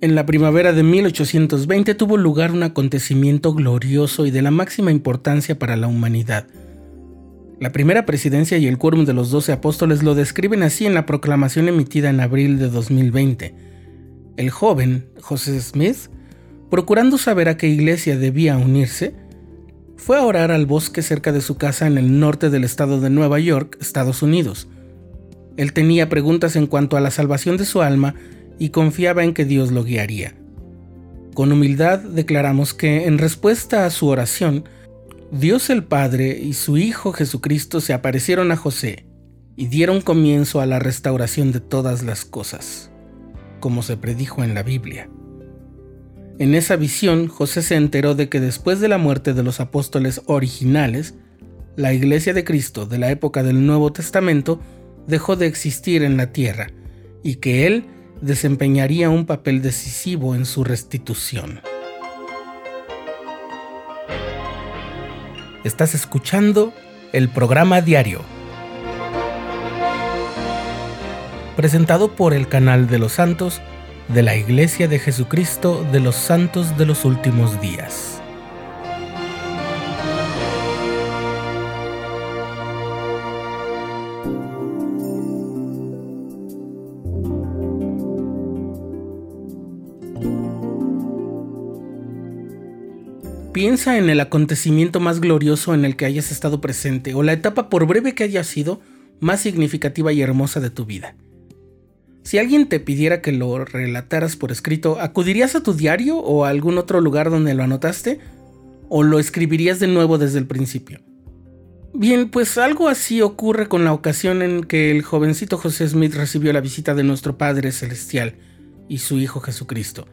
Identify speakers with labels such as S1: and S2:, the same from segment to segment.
S1: En la primavera de 1820 tuvo lugar un acontecimiento glorioso y de la máxima importancia para la humanidad. La primera presidencia y el quórum de los doce apóstoles lo describen así en la proclamación emitida en abril de 2020. El joven, José Smith, procurando saber a qué iglesia debía unirse, fue a orar al bosque cerca de su casa en el norte del estado de Nueva York, Estados Unidos. Él tenía preguntas en cuanto a la salvación de su alma y confiaba en que Dios lo guiaría. Con humildad declaramos que, en respuesta a su oración, Dios el Padre y su Hijo Jesucristo se aparecieron a José y dieron comienzo a la restauración de todas las cosas, como se predijo en la Biblia. En esa visión, José se enteró de que después de la muerte de los apóstoles originales, la Iglesia de Cristo de la época del Nuevo Testamento dejó de existir en la tierra y que él desempeñaría un papel decisivo en su restitución. Estás escuchando el programa diario, presentado por el canal de los santos de la Iglesia de Jesucristo de los Santos de los Últimos Días. Piensa en el acontecimiento más glorioso en el que hayas estado presente o la etapa, por breve que haya sido, más significativa y hermosa de tu vida. Si alguien te pidiera que lo relataras por escrito, ¿acudirías a tu diario o a algún otro lugar donde lo anotaste? ¿O lo escribirías de nuevo desde el principio? Bien, pues algo así ocurre con la ocasión en que el jovencito José Smith recibió la visita de nuestro Padre Celestial y su Hijo Jesucristo.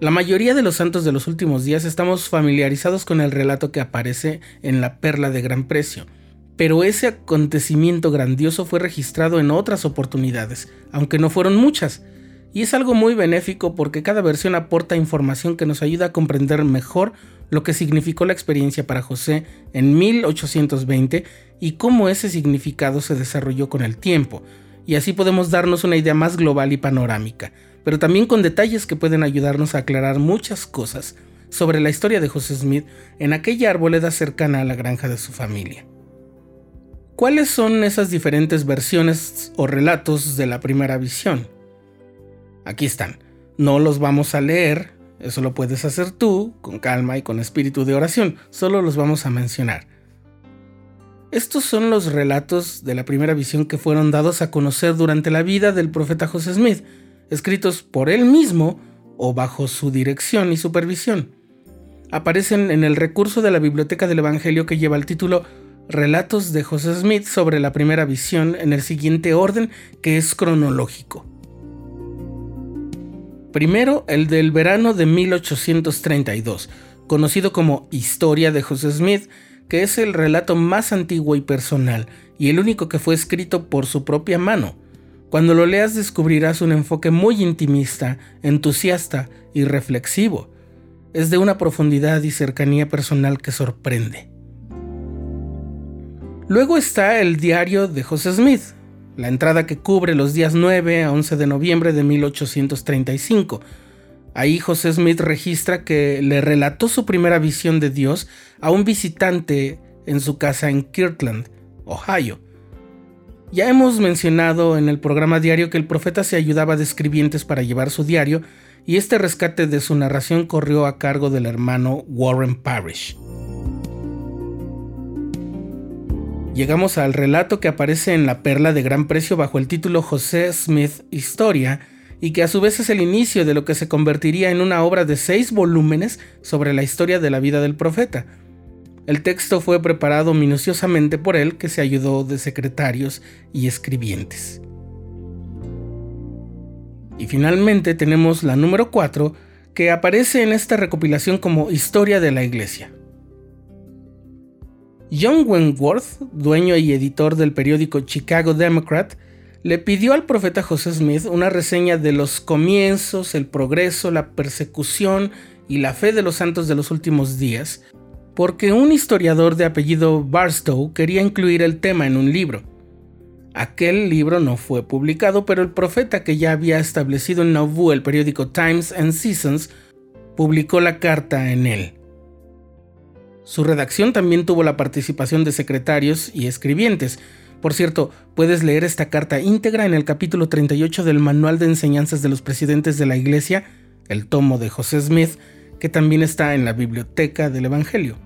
S1: La mayoría de los santos de los últimos días estamos familiarizados con el relato que aparece en la Perla de Gran Precio, pero ese acontecimiento grandioso fue registrado en otras oportunidades, aunque no fueron muchas, y es algo muy benéfico porque cada versión aporta información que nos ayuda a comprender mejor lo que significó la experiencia para José en 1820 y cómo ese significado se desarrolló con el tiempo, y así podemos darnos una idea más global y panorámica pero también con detalles que pueden ayudarnos a aclarar muchas cosas sobre la historia de José Smith en aquella arboleda cercana a la granja de su familia. ¿Cuáles son esas diferentes versiones o relatos de la primera visión? Aquí están. No los vamos a leer, eso lo puedes hacer tú, con calma y con espíritu de oración, solo los vamos a mencionar. Estos son los relatos de la primera visión que fueron dados a conocer durante la vida del profeta José Smith, escritos por él mismo o bajo su dirección y supervisión. Aparecen en el recurso de la Biblioteca del Evangelio que lleva el título Relatos de José Smith sobre la primera visión en el siguiente orden que es cronológico. Primero, el del verano de 1832, conocido como Historia de José Smith, que es el relato más antiguo y personal, y el único que fue escrito por su propia mano. Cuando lo leas descubrirás un enfoque muy intimista, entusiasta y reflexivo. Es de una profundidad y cercanía personal que sorprende. Luego está el diario de José Smith, la entrada que cubre los días 9 a 11 de noviembre de 1835. Ahí José Smith registra que le relató su primera visión de Dios a un visitante en su casa en Kirtland, Ohio ya hemos mencionado en el programa diario que el profeta se ayudaba de escribientes para llevar su diario y este rescate de su narración corrió a cargo del hermano Warren Parrish. Llegamos al relato que aparece en la perla de gran precio bajo el título José Smith Historia y que a su vez es el inicio de lo que se convertiría en una obra de seis volúmenes sobre la historia de la vida del profeta. El texto fue preparado minuciosamente por él, que se ayudó de secretarios y escribientes. Y finalmente tenemos la número 4, que aparece en esta recopilación como Historia de la Iglesia. John Wentworth, dueño y editor del periódico Chicago Democrat, le pidió al profeta José Smith una reseña de los comienzos, el progreso, la persecución y la fe de los santos de los últimos días, porque un historiador de apellido Barstow quería incluir el tema en un libro. Aquel libro no fue publicado, pero el profeta que ya había establecido en Nauvoo el periódico Times and Seasons publicó la carta en él. Su redacción también tuvo la participación de secretarios y escribientes. Por cierto, puedes leer esta carta íntegra en el capítulo 38 del Manual de Enseñanzas de los Presidentes de la Iglesia, el tomo de José Smith, que también está en la biblioteca del Evangelio.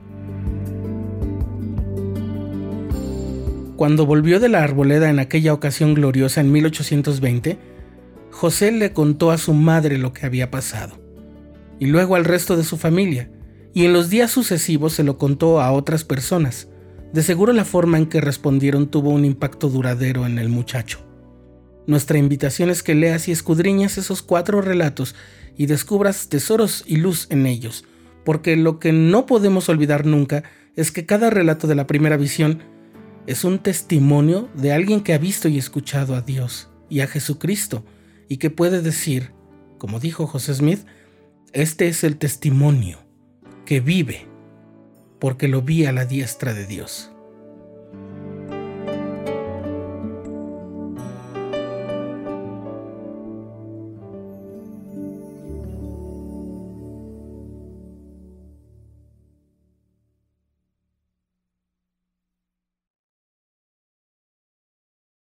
S1: Cuando volvió de la arboleda en aquella ocasión gloriosa en 1820, José le contó a su madre lo que había pasado, y luego al resto de su familia, y en los días sucesivos se lo contó a otras personas. De seguro la forma en que respondieron tuvo un impacto duradero en el muchacho. Nuestra invitación es que leas y escudriñas esos cuatro relatos y descubras tesoros y luz en ellos, porque lo que no podemos olvidar nunca es que cada relato de la primera visión es un testimonio de alguien que ha visto y escuchado a Dios y a Jesucristo y que puede decir, como dijo José Smith, este es el testimonio que vive porque lo vi a la diestra de Dios.